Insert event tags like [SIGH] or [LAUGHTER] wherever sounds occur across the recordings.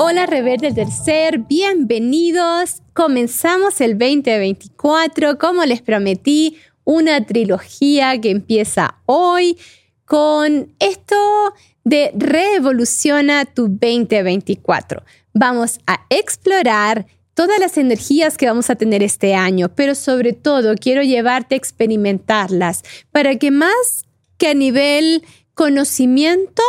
Hola rebeldes del ser, bienvenidos. Comenzamos el 2024, como les prometí, una trilogía que empieza hoy con esto de revoluciona tu 2024. Vamos a explorar todas las energías que vamos a tener este año, pero sobre todo quiero llevarte a experimentarlas para que más que a nivel conocimiento,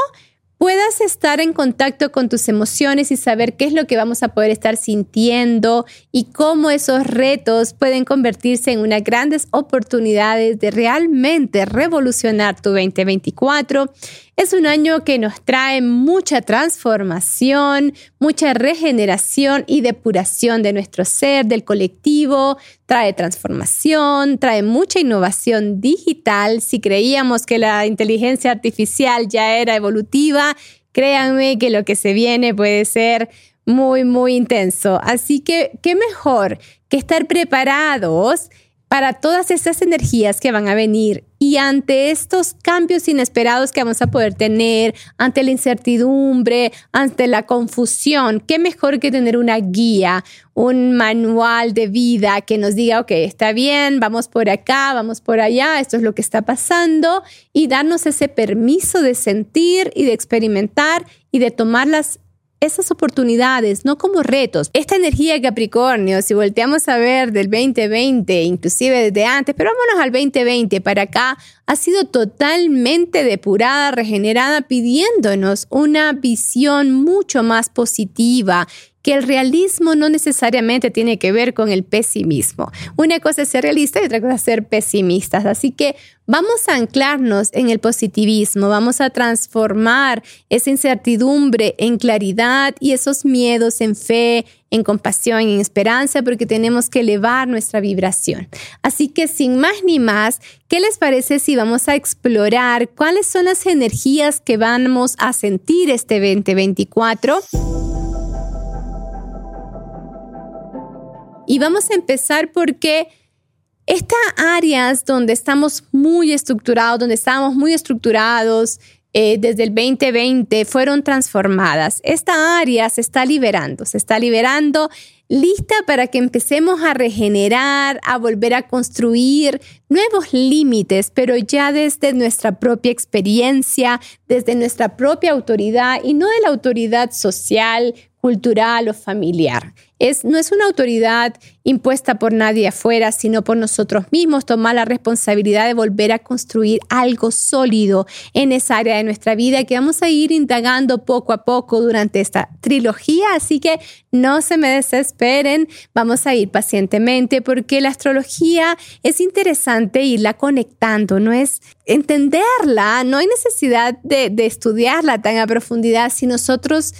puedas estar en contacto con tus emociones y saber qué es lo que vamos a poder estar sintiendo y cómo esos retos pueden convertirse en unas grandes oportunidades de realmente revolucionar tu 2024 es un año que nos trae mucha transformación, mucha regeneración y depuración de nuestro ser, del colectivo, trae transformación, trae mucha innovación digital. Si creíamos que la inteligencia artificial ya era evolutiva, créanme que lo que se viene puede ser muy, muy intenso. Así que, ¿qué mejor que estar preparados? Para todas esas energías que van a venir y ante estos cambios inesperados que vamos a poder tener, ante la incertidumbre, ante la confusión, qué mejor que tener una guía, un manual de vida que nos diga, ok, está bien, vamos por acá, vamos por allá, esto es lo que está pasando y darnos ese permiso de sentir y de experimentar y de tomar las esas oportunidades, no como retos. Esta energía Capricornio, si volteamos a ver del 2020, inclusive desde antes, pero vámonos al 2020 para acá, ha sido totalmente depurada, regenerada, pidiéndonos una visión mucho más positiva que el realismo no necesariamente tiene que ver con el pesimismo. Una cosa es ser realista y otra cosa ser pesimistas. Así que vamos a anclarnos en el positivismo, vamos a transformar esa incertidumbre en claridad y esos miedos en fe, en compasión, en esperanza, porque tenemos que elevar nuestra vibración. Así que sin más ni más, ¿qué les parece si vamos a explorar cuáles son las energías que vamos a sentir este 2024? Y vamos a empezar porque estas áreas donde estamos muy estructurados, donde estábamos muy estructurados eh, desde el 2020, fueron transformadas. Esta área se está liberando, se está liberando lista para que empecemos a regenerar, a volver a construir nuevos límites, pero ya desde nuestra propia experiencia, desde nuestra propia autoridad y no de la autoridad social, cultural o familiar. No es una autoridad impuesta por nadie afuera, sino por nosotros mismos, tomar la responsabilidad de volver a construir algo sólido en esa área de nuestra vida que vamos a ir indagando poco a poco durante esta trilogía. Así que no se me desesperen, vamos a ir pacientemente porque la astrología es interesante irla conectando, no es entenderla, no hay necesidad de estudiarla tan a profundidad. Si nosotros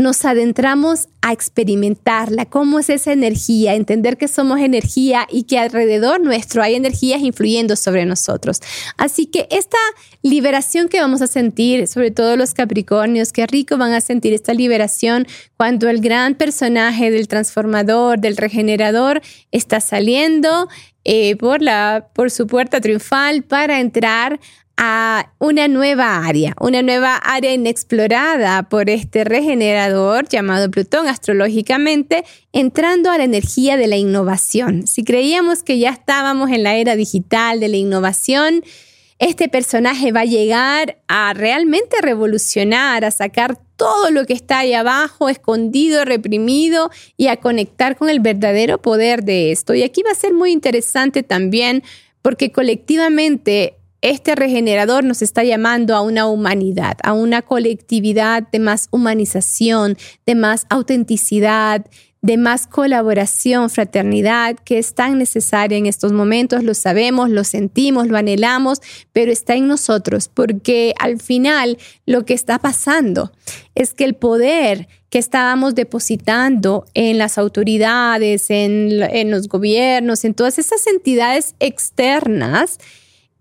nos adentramos a experimentarla, cómo es esa energía, entender que somos energía y que alrededor nuestro hay energías influyendo sobre nosotros. Así que esta liberación que vamos a sentir, sobre todo los Capricornios, qué rico van a sentir esta liberación cuando el gran personaje del transformador, del regenerador, está saliendo eh, por, la, por su puerta triunfal para entrar a una nueva área, una nueva área inexplorada por este regenerador llamado Plutón astrológicamente, entrando a la energía de la innovación. Si creíamos que ya estábamos en la era digital de la innovación, este personaje va a llegar a realmente revolucionar, a sacar todo lo que está ahí abajo, escondido, reprimido, y a conectar con el verdadero poder de esto. Y aquí va a ser muy interesante también porque colectivamente este regenerador nos está llamando a una humanidad, a una colectividad de más humanización, de más autenticidad, de más colaboración, fraternidad, que es tan necesaria en estos momentos, lo sabemos, lo sentimos, lo anhelamos, pero está en nosotros, porque al final lo que está pasando es que el poder que estábamos depositando en las autoridades, en, en los gobiernos, en todas esas entidades externas,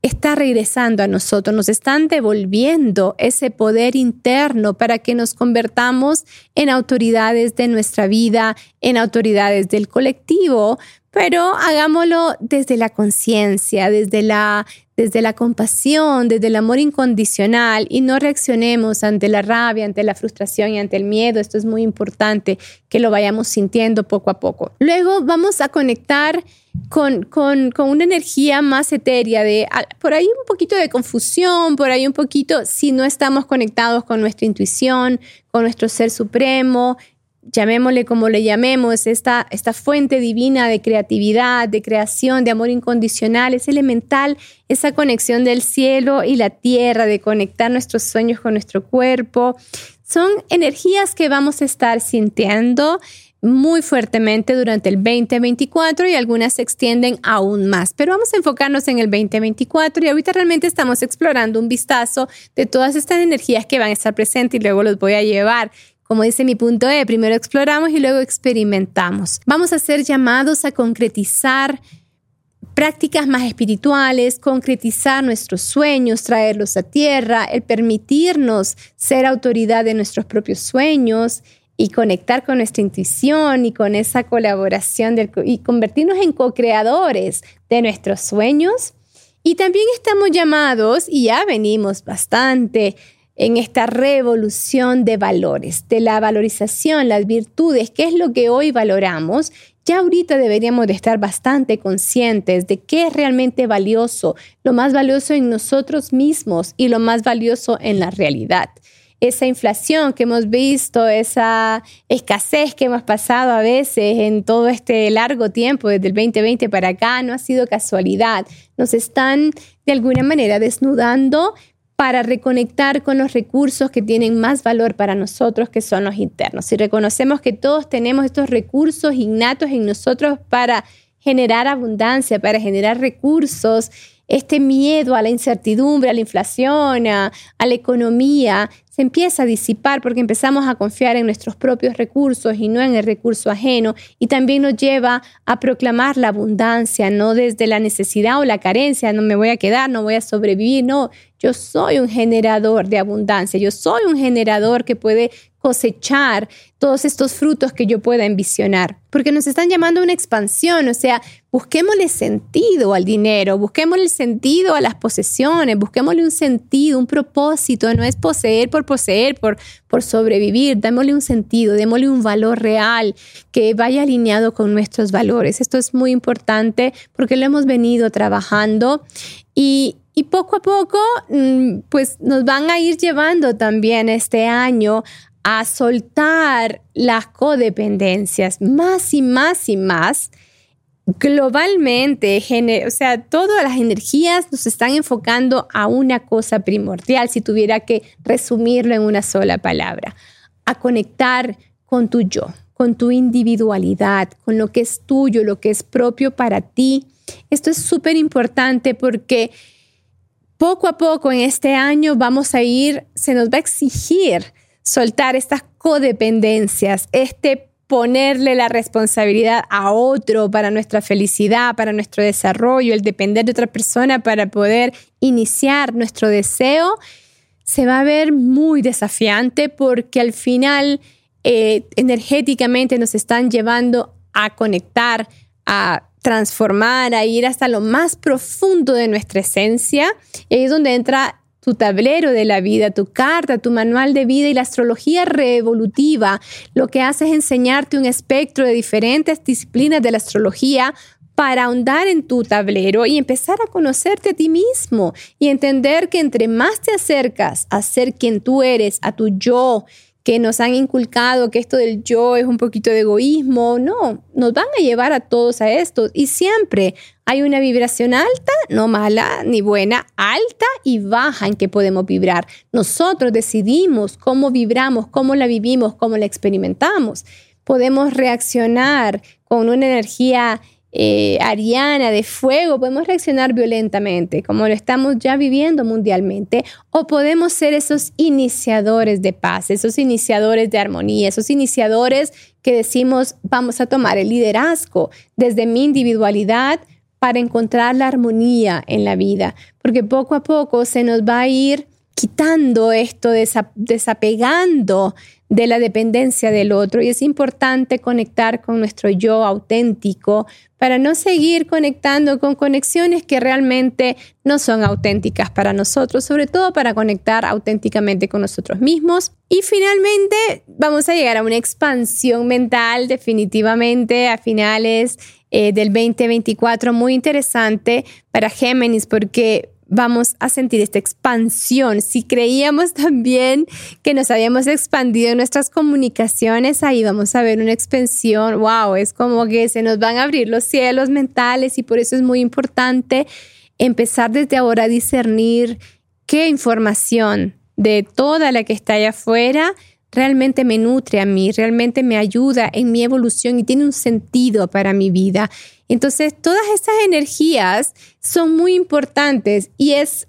está regresando a nosotros, nos están devolviendo ese poder interno para que nos convertamos en autoridades de nuestra vida, en autoridades del colectivo, pero hagámoslo desde la conciencia, desde la desde la compasión, desde el amor incondicional y no reaccionemos ante la rabia, ante la frustración y ante el miedo. Esto es muy importante que lo vayamos sintiendo poco a poco. Luego vamos a conectar con, con, con, una energía más etérea, de por ahí un poquito de confusión, por ahí un poquito, si no estamos conectados con nuestra intuición, con nuestro ser supremo, llamémosle como le llamemos, esta, esta fuente divina de creatividad, de creación, de amor incondicional, es elemental esa conexión del cielo y la tierra, de conectar nuestros sueños con nuestro cuerpo. Son energías que vamos a estar sintiendo muy fuertemente durante el 2024 y algunas se extienden aún más. Pero vamos a enfocarnos en el 2024 y ahorita realmente estamos explorando un vistazo de todas estas energías que van a estar presentes y luego los voy a llevar como dice mi punto E, primero exploramos y luego experimentamos. Vamos a ser llamados a concretizar prácticas más espirituales, concretizar nuestros sueños, traerlos a tierra, el permitirnos ser autoridad de nuestros propios sueños y conectar con nuestra intuición y con esa colaboración y convertirnos en co-creadores de nuestros sueños. Y también estamos llamados, y ya venimos bastante en esta revolución de valores, de la valorización, las virtudes, qué es lo que hoy valoramos, ya ahorita deberíamos de estar bastante conscientes de qué es realmente valioso, lo más valioso en nosotros mismos y lo más valioso en la realidad. Esa inflación que hemos visto, esa escasez que hemos pasado a veces en todo este largo tiempo, desde el 2020 para acá, no ha sido casualidad. Nos están de alguna manera desnudando para reconectar con los recursos que tienen más valor para nosotros, que son los internos. Si reconocemos que todos tenemos estos recursos innatos en nosotros para generar abundancia, para generar recursos, este miedo a la incertidumbre, a la inflación, a, la economía, se empieza a disipar porque empezamos a confiar en nuestros propios recursos y no en el recurso ajeno. Y también nos lleva a proclamar la abundancia, no desde la necesidad o la carencia, no me voy a quedar, no voy a sobrevivir, no, yo soy un generador de abundancia, yo soy un generador que puede cosechar todos estos frutos que yo pueda envisionar, porque nos están llamando a una expansión, o sea, busquémosle sentido al dinero, busquémosle sentido a las posesiones, busquémosle un sentido, un propósito, no es poseer por poseer, por, por sobrevivir, démosle un sentido, démosle un valor real que vaya alineado con nuestros valores. Esto es muy importante porque lo hemos venido trabajando y, y poco a poco, mm, pues nos van a ir llevando también este año a soltar las codependencias más y más y más globalmente, o sea, todas las energías nos están enfocando a una cosa primordial, si tuviera que resumirlo en una sola palabra, a conectar con tu yo, con tu individualidad, con lo que es tuyo, lo que es propio para ti. Esto es súper importante porque poco a poco en este año vamos a ir, se nos va a exigir soltar estas codependencias, este ponerle la responsabilidad a otro para nuestra felicidad, para nuestro desarrollo, el depender de otra persona para poder iniciar nuestro deseo, se va a ver muy desafiante porque al final eh, energéticamente nos están llevando a conectar, a transformar, a ir hasta lo más profundo de nuestra esencia. Y ahí es donde entra tu tablero de la vida, tu carta, tu manual de vida y la astrología revolutiva. Lo que hace es enseñarte un espectro de diferentes disciplinas de la astrología para ahondar en tu tablero y empezar a conocerte a ti mismo y entender que entre más te acercas a ser quien tú eres, a tu yo, que nos han inculcado que esto del yo es un poquito de egoísmo. No, nos van a llevar a todos a esto. Y siempre hay una vibración alta, no mala ni buena, alta y baja en que podemos vibrar. Nosotros decidimos cómo vibramos, cómo la vivimos, cómo la experimentamos. Podemos reaccionar con una energía eh, ariana, de fuego, podemos reaccionar violentamente, como lo estamos ya viviendo mundialmente, o podemos ser esos iniciadores de paz, esos iniciadores de armonía, esos iniciadores que decimos, vamos a tomar el liderazgo desde mi individualidad para encontrar la armonía en la vida, porque poco a poco se nos va a ir quitando esto, desapegando de la dependencia del otro y es importante conectar con nuestro yo auténtico para no seguir conectando con conexiones que realmente no son auténticas para nosotros, sobre todo para conectar auténticamente con nosotros mismos. Y finalmente vamos a llegar a una expansión mental definitivamente a finales eh, del 2024 muy interesante para Géminis porque vamos a sentir esta expansión. Si creíamos también que nos habíamos expandido en nuestras comunicaciones, ahí vamos a ver una expansión. Wow, es como que se nos van a abrir los cielos mentales y por eso es muy importante empezar desde ahora a discernir qué información de toda la que está allá afuera realmente me nutre a mí, realmente me ayuda en mi evolución y tiene un sentido para mi vida. Entonces, todas esas energías son muy importantes y es,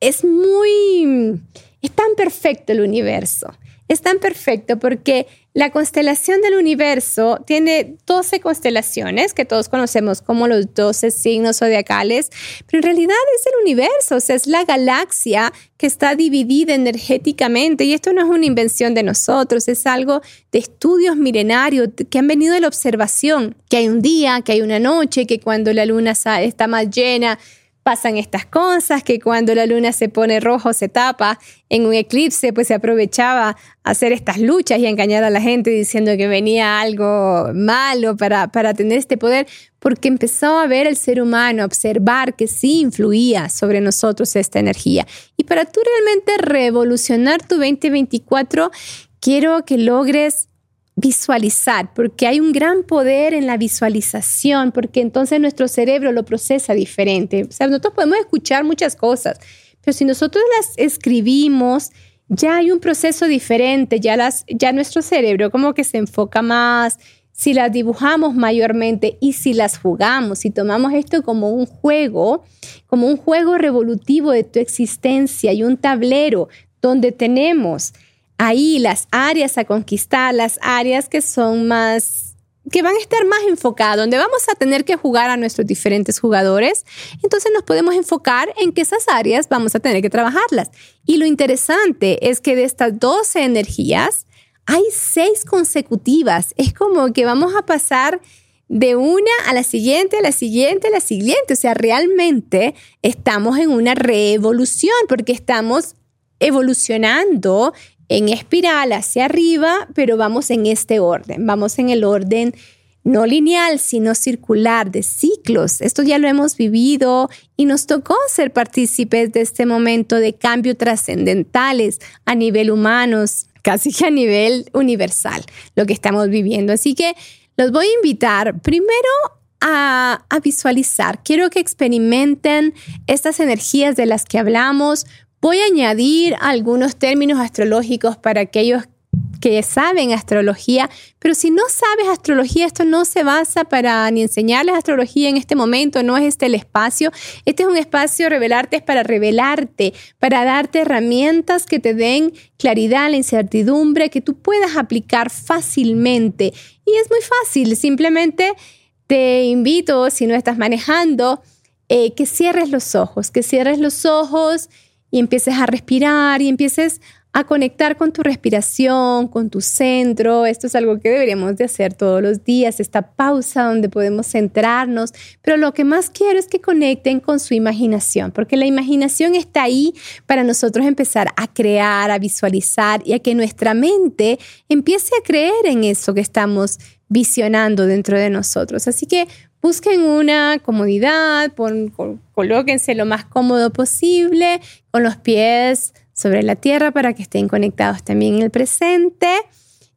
es muy, es tan perfecto el universo. Es tan perfecto porque la constelación del universo tiene 12 constelaciones que todos conocemos como los 12 signos zodiacales, pero en realidad es el universo, o sea, es la galaxia que está dividida energéticamente. Y esto no es una invención de nosotros, es algo de estudios milenarios que han venido de la observación, que hay un día, que hay una noche, que cuando la luna está más llena, pasan estas cosas, que cuando la luna se pone rojo se tapa en un eclipse, pues se aprovechaba hacer estas luchas y engañar a la gente diciendo que venía algo malo para, para tener este poder, porque empezó a ver el ser humano, a observar que sí influía sobre nosotros esta energía. Y para tú realmente revolucionar tu 2024, quiero que logres visualizar, porque hay un gran poder en la visualización, porque entonces nuestro cerebro lo procesa diferente. O sea, nosotros podemos escuchar muchas cosas, pero si nosotros las escribimos, ya hay un proceso diferente, ya, las, ya nuestro cerebro como que se enfoca más, si las dibujamos mayormente y si las jugamos, si tomamos esto como un juego, como un juego revolutivo de tu existencia y un tablero donde tenemos ahí las áreas a conquistar, las áreas que son más que van a estar más enfocadas, donde vamos a tener que jugar a nuestros diferentes jugadores, entonces nos podemos enfocar en que esas áreas vamos a tener que trabajarlas. Y lo interesante es que de estas 12 energías, hay seis consecutivas. Es como que vamos a pasar de una a la siguiente, a la siguiente, a la siguiente. O sea, realmente estamos en una revolución porque estamos evolucionando en espiral hacia arriba, pero vamos en este orden, vamos en el orden no lineal, sino circular de ciclos. Esto ya lo hemos vivido y nos tocó ser partícipes de este momento de cambio trascendentales a nivel humano, casi que a nivel universal, lo que estamos viviendo. Así que los voy a invitar primero a, visualizar. Quiero que experimenten estas energías de las que hablamos, Voy a añadir algunos términos astrológicos para aquellos que saben astrología, pero si no sabes astrología, esto no se basa para ni enseñarles astrología en este momento, no es este el espacio. Este es un espacio, revelarte para revelarte, para darte herramientas que te den claridad, la incertidumbre, que tú puedas aplicar fácilmente. Y es muy fácil, simplemente te invito, si no estás manejando, eh, que cierres los ojos, que cierres los ojos y empieces a respirar y empieces a conectar con tu respiración, con tu centro. Esto es algo que deberíamos de hacer todos los días, esta pausa donde podemos centrarnos. Pero lo que más quiero es que conecten con su imaginación, porque la imaginación está ahí para nosotros empezar a crear, a visualizar y a que nuestra mente empiece a creer en eso que estamos visionando dentro de nosotros. Así que busquen una comodidad, colóquense lo más cómodo posible, con los pies sobre la tierra para que estén conectados también en el presente.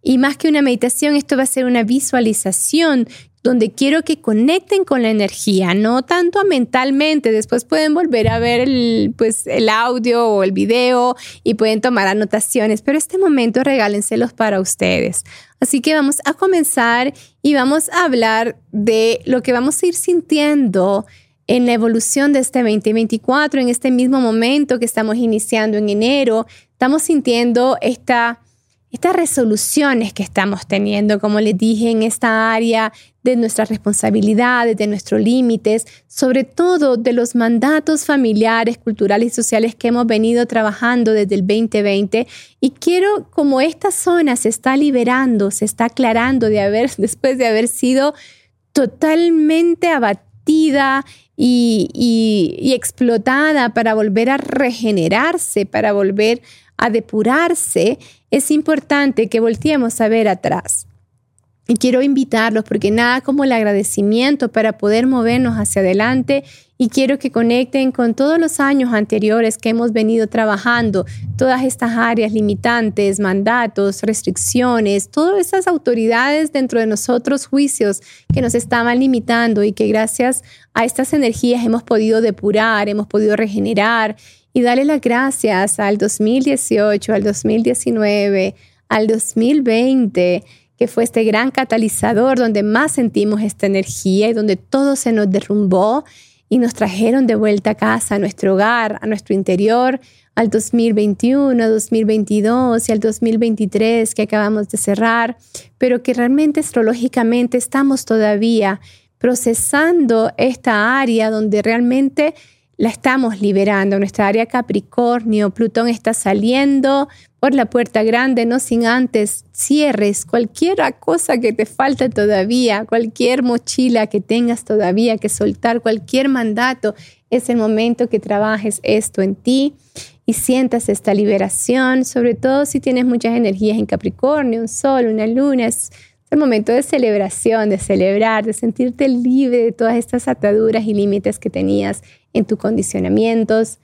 Y más que una meditación, esto va a ser una visualización donde quiero que conecten con la energía, no tanto mentalmente. Después pueden volver a ver el, pues, el audio o el video y pueden tomar anotaciones, pero este momento regálenselos para ustedes. Así que vamos a comenzar y vamos a hablar de lo que vamos a ir sintiendo en la evolución de este 2024, en este mismo momento que estamos iniciando en enero. Estamos sintiendo esta estas resoluciones que estamos teniendo, como les dije, en esta área de nuestras responsabilidades, de nuestros límites, sobre todo de los mandatos familiares, culturales y sociales que hemos venido trabajando desde el 2020. Y quiero, como esta zona se está liberando, se está aclarando de haber, [LAUGHS] después de haber sido totalmente abatida y, y explotada para volver a regenerarse, para volver a depurarse, es importante que volteemos a ver atrás. Y quiero invitarlos porque nada como el agradecimiento para poder movernos hacia adelante y quiero que conecten con todos los años anteriores que hemos venido trabajando, todas estas áreas limitantes, mandatos, restricciones, todas esas autoridades dentro de nosotros, juicios que nos estaban limitando y que gracias a estas energías hemos podido depurar, hemos podido regenerar y darle las gracias al 2018, al 2019, al 2020, que fue este gran catalizador donde más sentimos esta energía y donde todo se nos derrumbó y nos trajeron de vuelta a casa, a nuestro hogar, a nuestro interior, al 2021, 2022 y al 2023 que acabamos de cerrar, pero que realmente astrológicamente estamos todavía procesando esta área donde realmente la estamos liberando. Nuestra área Capricornio, Plutón está saliendo por la puerta grande, no sin antes cierres cualquier cosa que te falte todavía, cualquier mochila que tengas todavía que soltar, cualquier mandato. Es el momento que trabajes esto en ti y sientas esta liberación, sobre todo si tienes muchas energías en Capricornio, un sol, una luna. El momento de celebración, de celebrar, de sentirte libre de todas estas ataduras y límites que tenías en tus condicionamientos.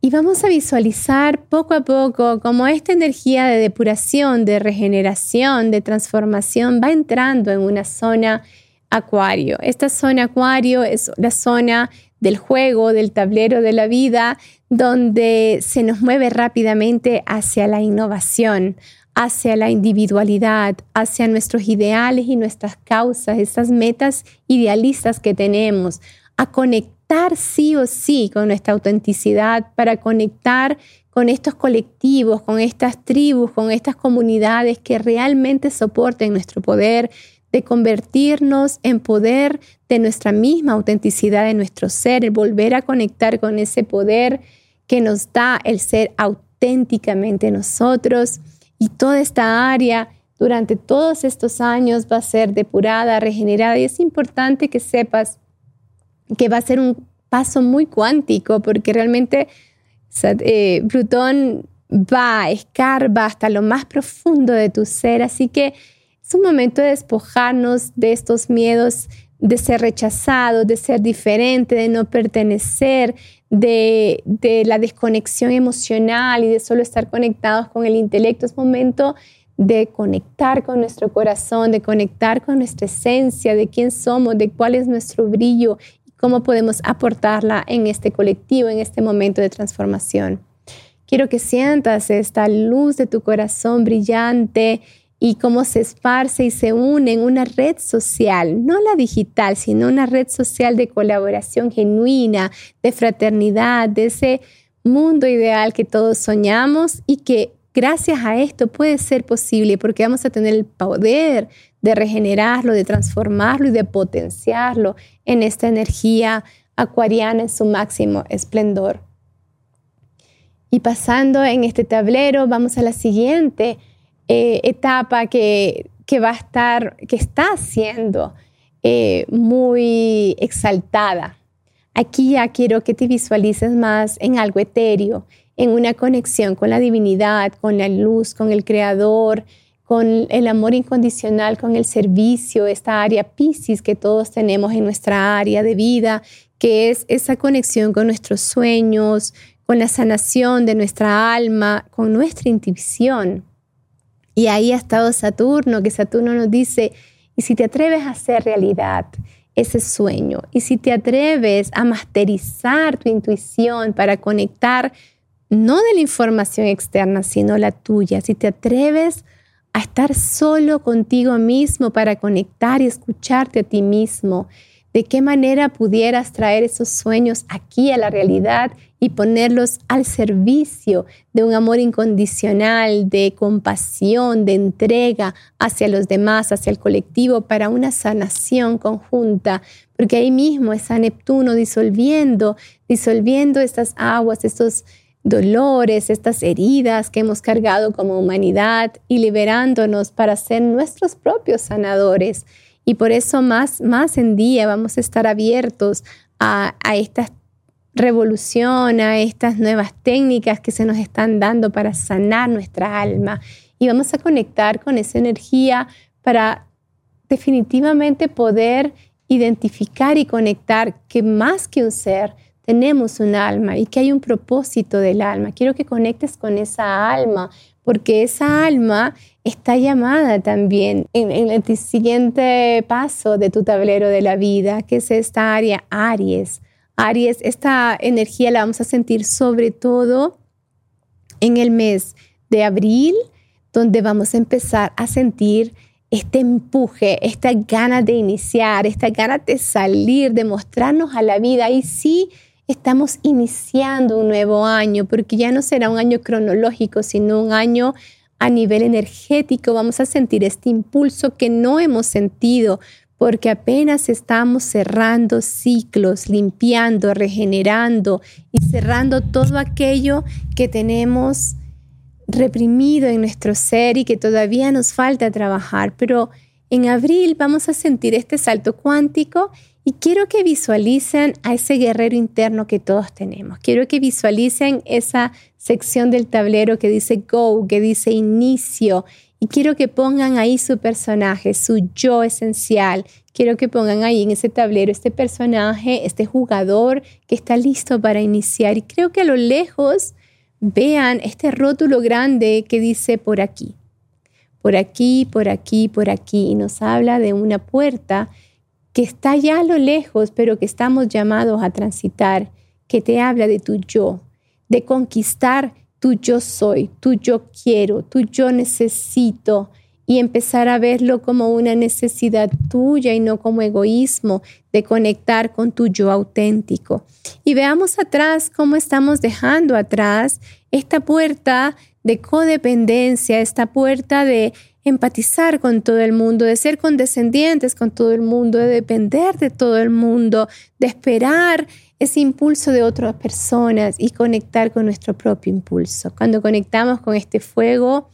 Y vamos a visualizar poco a poco cómo esta energía de depuración, de regeneración, de transformación va entrando en una zona acuario. Esta zona acuario es la zona del juego, del tablero de la vida, donde se nos mueve rápidamente hacia la innovación, hacia la individualidad, hacia nuestros ideales y nuestras causas, esas metas idealistas que tenemos, a conectar sí o sí con nuestra autenticidad, para conectar con estos colectivos, con estas tribus, con estas comunidades que realmente soporten nuestro poder, de convertirnos en poder de nuestra misma autenticidad, de nuestro ser, el volver a conectar con ese poder que nos da el ser auténticamente nosotros. Y toda esta área durante todos estos años va a ser depurada, regenerada. Y es importante que sepas que va a ser un paso muy cuántico, porque realmente eh, Plutón va, escarba hasta lo más profundo de tu ser, así que es un momento de despojarnos de estos miedos de ser rechazado, de ser diferente, de no pertenecer, de, de, la desconexión emocional y de solo estar conectados con el intelecto. Es momento de conectar con nuestro corazón, de conectar con nuestra esencia, de quién somos, de cuál es nuestro brillo cómo podemos aportarla en este colectivo, en este momento de transformación. Quiero que sientas esta luz de tu corazón brillante y cómo se esparce y se une en una red social, no la digital, sino una red social de colaboración genuina, de fraternidad, de ese mundo ideal que todos soñamos y que gracias a esto puede ser posible porque vamos a tener el poder de regenerarlo, de transformarlo y de potenciarlo en esta energía acuariana en su máximo esplendor. Y pasando en este tablero, vamos a la siguiente eh, etapa que, va a estar, que está siendo eh, muy exaltada. Aquí ya quiero que te visualices más en algo etéreo, en una conexión con la divinidad, con la luz, con el creador, con el amor incondicional, con el servicio, esta área Pisces que todos tenemos en nuestra área de vida, que es esa conexión con nuestros sueños, con la sanación de nuestra alma, con nuestra intuición. Y ahí ha estado Saturno, que Saturno nos dice, y si te atreves a hacer realidad ese sueño, y si te atreves a masterizar tu intuición para conectar no de la información externa, sino la tuya, si te atreves a estar solo contigo mismo para conectar y escucharte a ti mismo, de qué manera pudieras traer esos sueños aquí a la realidad y ponerlos al servicio de un amor incondicional, de compasión, de entrega hacia los demás, hacia el colectivo, para una sanación conjunta, porque ahí mismo está Neptuno disolviendo, disolviendo estas aguas, estos dolores, estas heridas que hemos cargado como humanidad y liberándonos para ser nuestros propios sanadores. Y por eso más, más en día vamos a estar abiertos a, a esta revolución, a estas nuevas técnicas que se nos están dando para sanar nuestra alma. Y vamos a conectar con esa energía para definitivamente poder identificar y conectar que más que un ser, tenemos un alma y que hay un propósito del alma. Quiero que conectes con esa alma, porque esa alma está llamada también en, el siguiente paso de tu tablero de la vida, que es esta área Aries. Aries, esta energía la vamos a sentir sobre todo en el mes de abril, donde vamos a empezar a sentir este empuje, esta gana de iniciar, esta gana de salir, de mostrarnos a la vida. Y sí, estamos iniciando un nuevo año, porque ya no será un año cronológico, sino un año a nivel energético. Vamos a sentir este impulso que no hemos sentido porque apenas estamos cerrando ciclos, limpiando, regenerando y cerrando todo aquello que tenemos reprimido en nuestro ser y que todavía nos falta trabajar. Pero en abril vamos a sentir este salto cuántico y quiero que visualicen a ese guerrero interno que todos tenemos. Quiero que visualicen esa sección del tablero que dice go, que dice inicio. Y quiero que pongan ahí su personaje, su yo esencial. Quiero que pongan ahí en ese tablero este personaje, este jugador que está listo para iniciar. Y creo que a lo lejos vean este rótulo grande que dice por aquí. Por aquí, por aquí, por aquí. Y nos habla de una puerta que está ya a lo lejos, pero que estamos llamados a transitar, que te habla de tu yo, de conquistar tu yo soy, tu yo quiero, tu yo necesito y empezar a verlo como una necesidad tuya y no como egoísmo de conectar con tu yo auténtico. Y veamos atrás cómo estamos dejando atrás esta puerta de codependencia, esta puerta de empatizar con todo el mundo, de ser condescendientes con todo el mundo, de depender de todo el mundo, de esperar ese impulso de otras personas y conectar con nuestro propio impulso. Cuando conectamos con este fuego,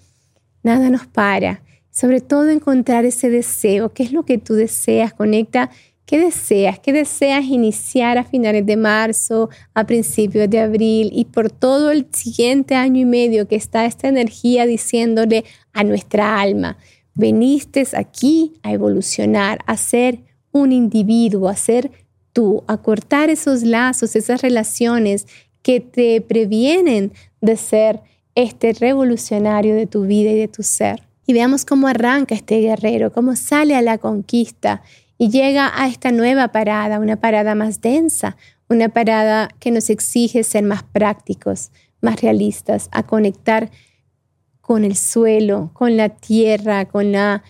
nada nos para. Sobre todo encontrar ese deseo, qué es lo que tú deseas, conecta ¿Qué deseas? ¿Qué deseas iniciar a finales de marzo, a principios de abril y por todo el siguiente año y medio que está esta energía diciéndole a nuestra alma, veniste aquí a evolucionar, a ser un individuo, a ser tú, a cortar esos lazos, esas relaciones que te previenen de ser este revolucionario de tu vida y de tu ser. Y veamos cómo arranca este guerrero, cómo sale a la conquista y llega a esta nueva parada, una parada más densa, una parada que nos exige ser más prácticos, más realistas, a conectar con el suelo, con la tierra, con la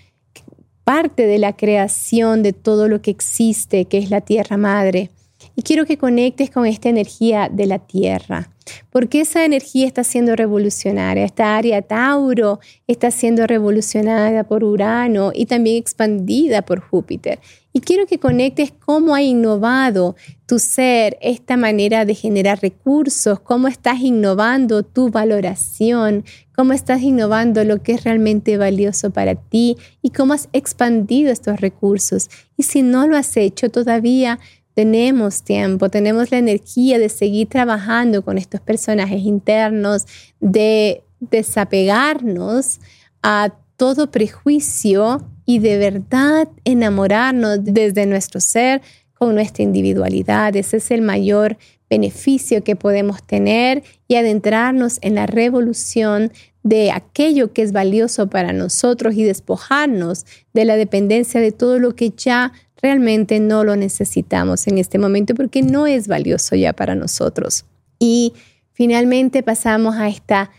parte de la creación de todo lo que existe, que es la tierra madre. Y quiero que conectes con esta energía de la tierra, porque esa energía está siendo revolucionaria. Esta área Tauro está siendo revolucionada por Urano y también expandida por Júpiter. Y quiero que conectes cómo ha innovado tu ser esta manera de generar recursos, cómo estás innovando tu valoración, cómo estás innovando lo que es realmente valioso para ti y cómo has expandido estos recursos. Y si no lo has hecho todavía, tenemos tiempo, tenemos la energía de seguir trabajando con estos personajes internos, de desapegarnos a todo prejuicio y de verdad enamorarnos desde nuestro ser con nuestra individualidad. Ese es el mayor beneficio que podemos tener y adentrarnos en la revolución de aquello que es valioso para nosotros y despojarnos de la dependencia de todo lo que ya realmente no lo necesitamos en este momento porque no es valioso ya para nosotros. Y finalmente pasamos a esta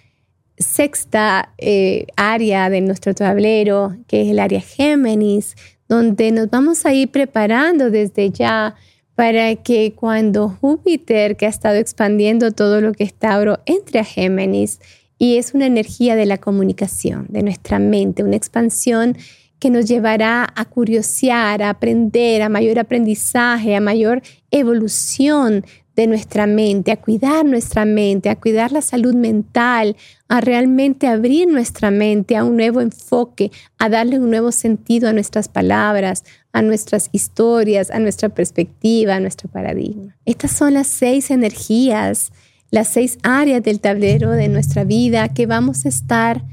sexta eh, área de nuestro tablero, que es el área Géminis, donde nos vamos a ir preparando desde ya para que cuando Júpiter, que ha estado expandiendo todo lo que es Tauro, entre a Géminis, y es una energía de la comunicación, de nuestra mente, una expansión que nos llevará a curiosear, a aprender, a mayor aprendizaje, a mayor evolución de nuestra mente, a cuidar nuestra mente, a cuidar la salud mental, a realmente abrir nuestra mente a un nuevo enfoque, a darle un nuevo sentido a nuestras palabras, a nuestras historias, a nuestra perspectiva, a nuestro paradigma. Estas son las seis energías, las seis áreas del tablero de nuestra vida que vamos a estar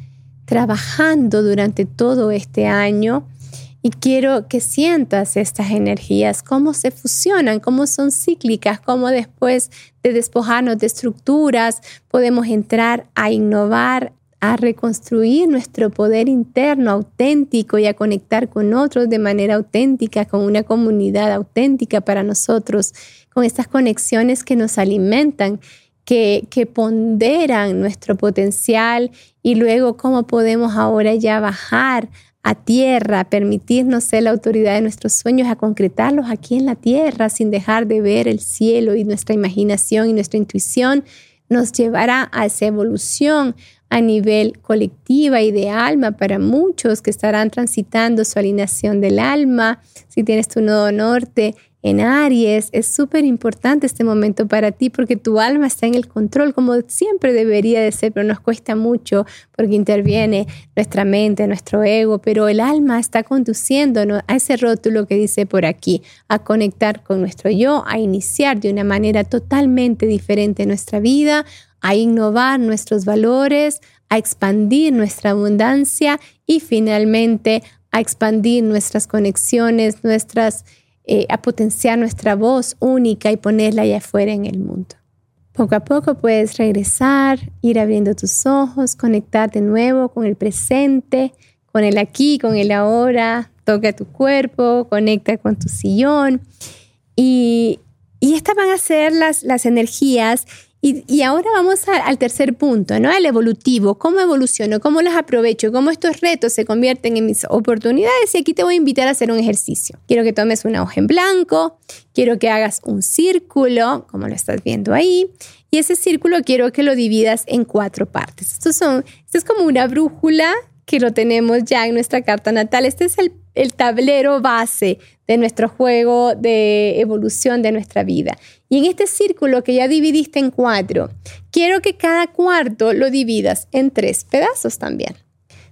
trabajando durante todo este año. Y quiero que sientas estas energías, cómo se fusionan, cómo son cíclicas, cómo después de despojarnos de estructuras podemos entrar a innovar, a reconstruir nuestro poder interno auténtico y a conectar con otros de manera auténtica, con una comunidad auténtica para nosotros, con estas conexiones que nos alimentan, que, ponderan nuestro potencial y luego cómo podemos ahora ya bajar a tierra, permitirnos ser la autoridad de nuestros sueños, a concretarlos aquí en la tierra sin dejar de ver el cielo y nuestra imaginación y nuestra intuición nos llevará a esa evolución a nivel colectiva y de alma para muchos que estarán transitando su alineación del alma. Si tienes tu nodo norte en Aries, es súper importante este momento para ti porque tu alma está en el control como siempre debería de ser, pero nos cuesta mucho porque interviene nuestra mente, nuestro ego, pero el alma está conduciéndonos a ese rótulo que dice por aquí, a conectar con nuestro yo, a iniciar de una manera totalmente diferente nuestra vida, a innovar nuestros valores, a expandir nuestra abundancia y finalmente a expandir nuestras conexiones, nuestras eh, a potenciar nuestra voz única y ponerla allá afuera en el mundo. Poco a poco puedes regresar, ir abriendo tus ojos, conectar de nuevo con el presente, con el aquí, con el ahora, toca tu cuerpo, conecta con tu sillón. Y, y estas van a ser las, las energías y, ahora vamos al tercer punto, ¿no? Al evolutivo. ¿Cómo evoluciono? ¿Cómo los aprovecho? ¿Cómo estos retos se convierten en mis oportunidades? Y aquí te voy a invitar a hacer un ejercicio. Quiero que tomes una hoja en blanco, quiero que hagas un círculo, como lo estás viendo ahí, y ese círculo quiero que lo dividas en cuatro partes. Estos esto es como una brújula que lo tenemos ya en nuestra carta natal. Este es el tablero base de nuestro juego de evolución de nuestra vida. Y en este círculo que ya dividiste en cuatro, quiero que cada cuarto lo dividas en tres pedazos también.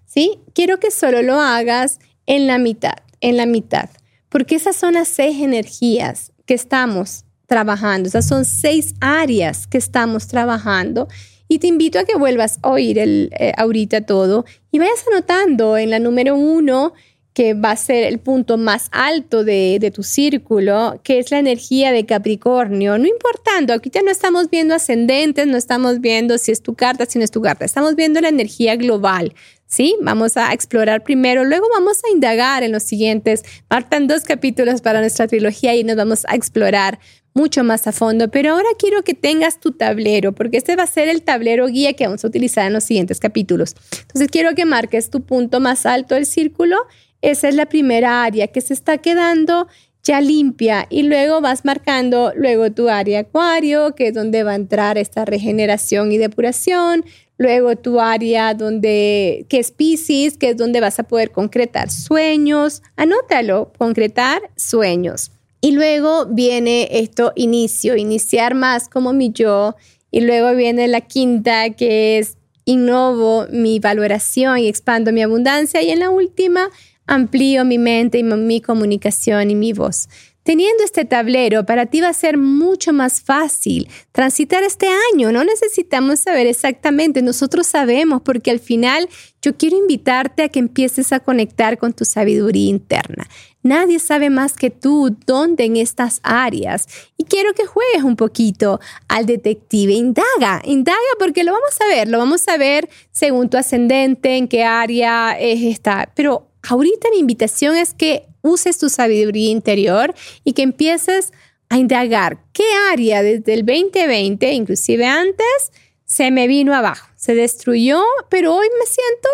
¿Sí? Quiero que solo lo hagas en la mitad, en la mitad, porque esas son las seis energías que estamos trabajando, esas son seis áreas que estamos trabajando y te invito a que vuelvas a oír el, eh, ahorita todo y vayas anotando en la número uno que va a ser el punto más alto de, tu círculo, que es la energía de Capricornio. No importando, aquí ya no estamos viendo ascendentes, no estamos viendo si es tu carta, si no es tu carta, estamos viendo la energía global. ¿Sí? Vamos a explorar primero, luego vamos a indagar en los siguientes. Faltan dos capítulos para nuestra trilogía y nos vamos a explorar mucho más a fondo, pero ahora quiero que tengas tu tablero, porque este va a ser el tablero guía que vamos a utilizar en los siguientes capítulos. Entonces quiero que marques tu punto más alto del círculo esa es la primera área que se está quedando ya limpia y luego vas marcando luego tu área acuario, que es donde va a entrar esta regeneración y depuración, luego tu área donde que es Pisces, que es donde vas a poder concretar sueños, anótalo, concretar sueños. Y luego viene esto inicio, iniciar más como mi yo, y luego viene la quinta que es innovo mi valoración y expando mi abundancia. Y en la última amplío mi mente y mi comunicación y mi voz. Teniendo este tablero, para ti va a ser mucho más fácil transitar este año. No necesitamos saber exactamente, nosotros sabemos porque al final yo quiero invitarte a que empieces a conectar con tu sabiduría interna. Nadie sabe más que tú dónde en estas áreas. Y quiero que juegues un poquito al detective. Indaga, indaga porque lo vamos a ver. Lo vamos a ver según tu ascendente, en qué área es esta. Pero ahorita mi invitación es que uses tu sabiduría interior y que empieces a indagar qué área desde el 2020, inclusive antes, se me vino abajo, se destruyó, pero hoy me siento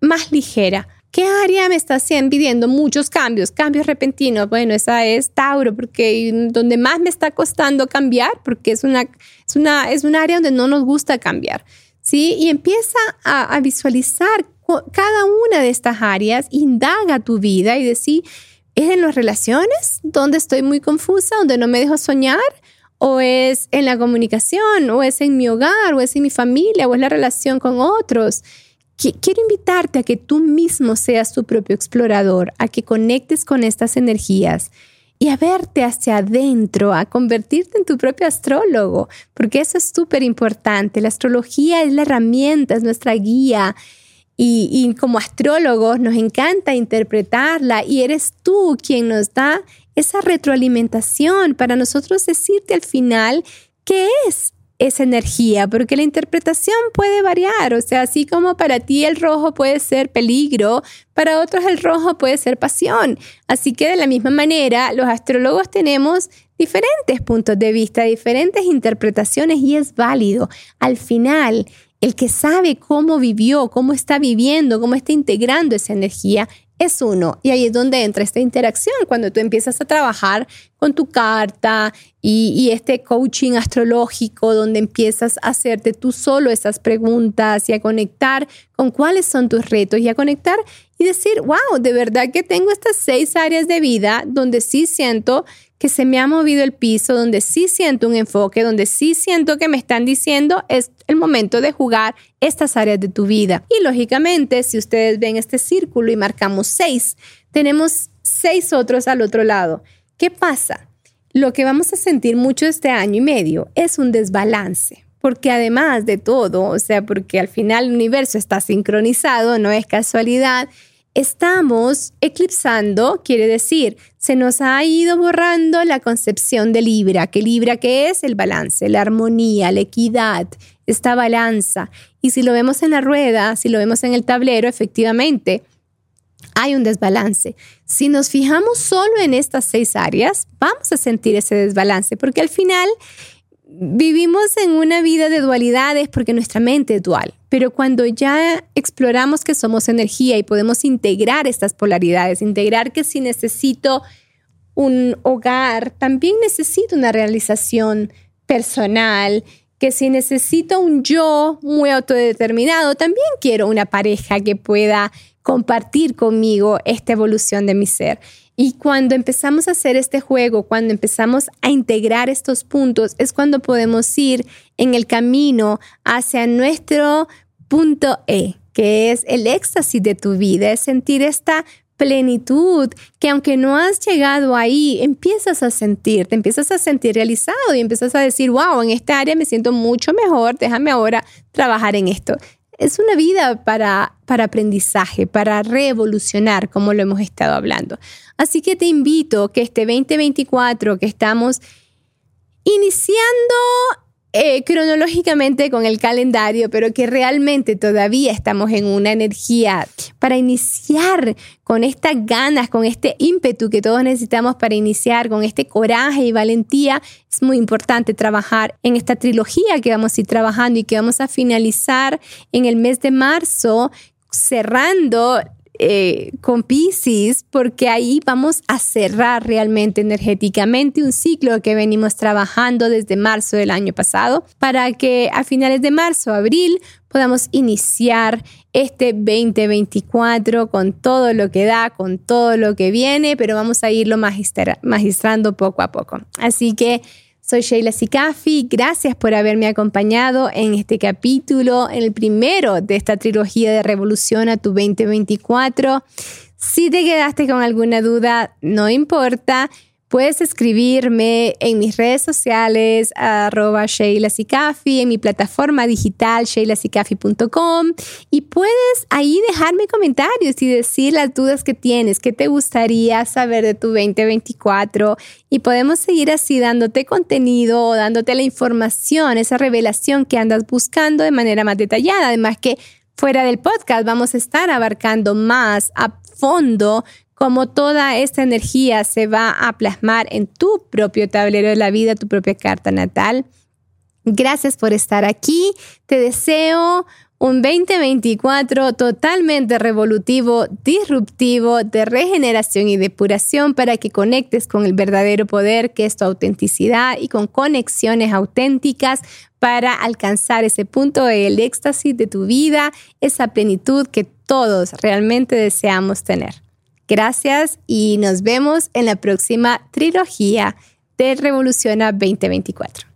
más ligera, ¿Qué área me está pidiendo muchos cambios, cambios repentinos? Bueno, esa es Tauro, porque donde más me está costando cambiar, porque es una, es una, es un área donde no nos gusta cambiar. ¿sí? Y empieza a visualizar cada una de estas áreas, indaga tu vida y decir, ¿es en las relaciones donde estoy muy confusa, donde no me dejo soñar? ¿O es en la comunicación? ¿O es en mi hogar? ¿O es en mi familia? ¿O es la relación con otros? quiero invitarte a que tú mismo seas tu propio explorador, a que conectes con estas energías y a verte hacia adentro, a convertirte en tu propio astrólogo, porque eso es súper importante. La astrología es la herramienta, es nuestra guía. Y, como astrólogos nos encanta interpretarla y eres tú quien nos da esa retroalimentación para nosotros decirte al final qué es esa energía, porque la interpretación puede variar, o sea, así como para ti el rojo puede ser peligro, para otros el rojo puede ser pasión. Así que de la misma manera, los astrólogos tenemos diferentes puntos de vista, diferentes interpretaciones y es válido. Al final, el que sabe cómo vivió, cómo está viviendo, cómo está integrando esa energía, es uno. Y ahí es donde entra esta interacción, cuando tú empiezas a trabajar con tu carta y, este coaching astrológico, donde empiezas a hacerte tú solo esas preguntas y a conectar con cuáles son tus retos y a conectar y decir, wow, de verdad que tengo estas seis áreas de vida donde sí siento que se me ha movido el piso, donde sí siento un enfoque, donde sí siento que me están diciendo es el momento de jugar estas áreas de tu vida. Y lógicamente, si ustedes ven este círculo y marcamos seis, tenemos seis otros al otro lado. ¿Qué pasa? Lo que vamos a sentir mucho este año y medio es un desbalance. Porque además de todo, o sea, porque al final el universo está sincronizado, no es casualidad, estamos eclipsando, quiere decir, se nos ha ido borrando la concepción de Libra, que Libra que es el balance, la armonía, la equidad, esta balanza. Y si lo vemos en la rueda, si lo vemos en el tablero, efectivamente, hay un desbalance. Si nos fijamos solo en estas seis áreas, vamos a sentir ese desbalance, porque al final vivimos en una vida de dualidades porque nuestra mente es dual. Pero cuando ya exploramos que somos energía y podemos integrar estas polaridades, integrar que si necesito un hogar, también necesito una realización personal, que si necesito un yo muy autodeterminado, también quiero una pareja que pueda compartir conmigo esta evolución de mi ser. Y cuando empezamos a hacer este juego, cuando empezamos a integrar estos puntos, es cuando podemos ir en el camino hacia nuestro punto E, que es el éxtasis de tu vida, es sentir esta plenitud que aunque no has llegado ahí, empiezas a sentir, te empiezas a sentir realizado y empiezas a decir, wow, en esta área me siento mucho mejor, déjame ahora trabajar en esto es una vida para, para aprendizaje, para revolucionar, como lo hemos estado hablando. Así que te invito que este 2024 que estamos iniciando eh, cronológicamente con el calendario, pero que realmente todavía estamos en una energía para iniciar con estas ganas, con este ímpetu que todos necesitamos para iniciar, con este coraje y valentía. Es muy importante trabajar en esta trilogía que vamos a ir trabajando y que vamos a finalizar en el mes de marzo cerrando eh, con Pisces, porque ahí vamos a cerrar realmente energéticamente un ciclo que venimos trabajando desde marzo del año pasado, para que a finales de marzo, abril, podamos iniciar este 2024 con todo lo que da, con todo lo que viene, pero vamos a irlo magistrando poco a poco. Así que soy Sheila Sikafi, gracias por haberme acompañado en este capítulo, en el primero de esta trilogía de Revolución a tu 2024. Si te quedaste con alguna duda, no importa. Puedes escribirme en mis redes sociales, arroba Sheila en mi plataforma digital sheilasikafi.com y puedes ahí dejarme comentarios y decir las dudas que tienes, qué te gustaría saber de tu 2024 y podemos seguir así dándote contenido dándote la información, esa revelación que andas buscando de manera más detallada. Además que fuera del podcast vamos a estar abarcando más a fondo cómo toda esta energía se va a plasmar en tu propio tablero de la vida, tu propia carta natal. Gracias por estar aquí. Te deseo un 2024 totalmente revolutivo, disruptivo, de regeneración y depuración para que conectes con el verdadero poder que es tu autenticidad y con conexiones auténticas para alcanzar ese punto del éxtasis de tu vida, esa plenitud que todos realmente deseamos tener. Gracias y nos vemos en la próxima trilogía de Revoluciona 2024.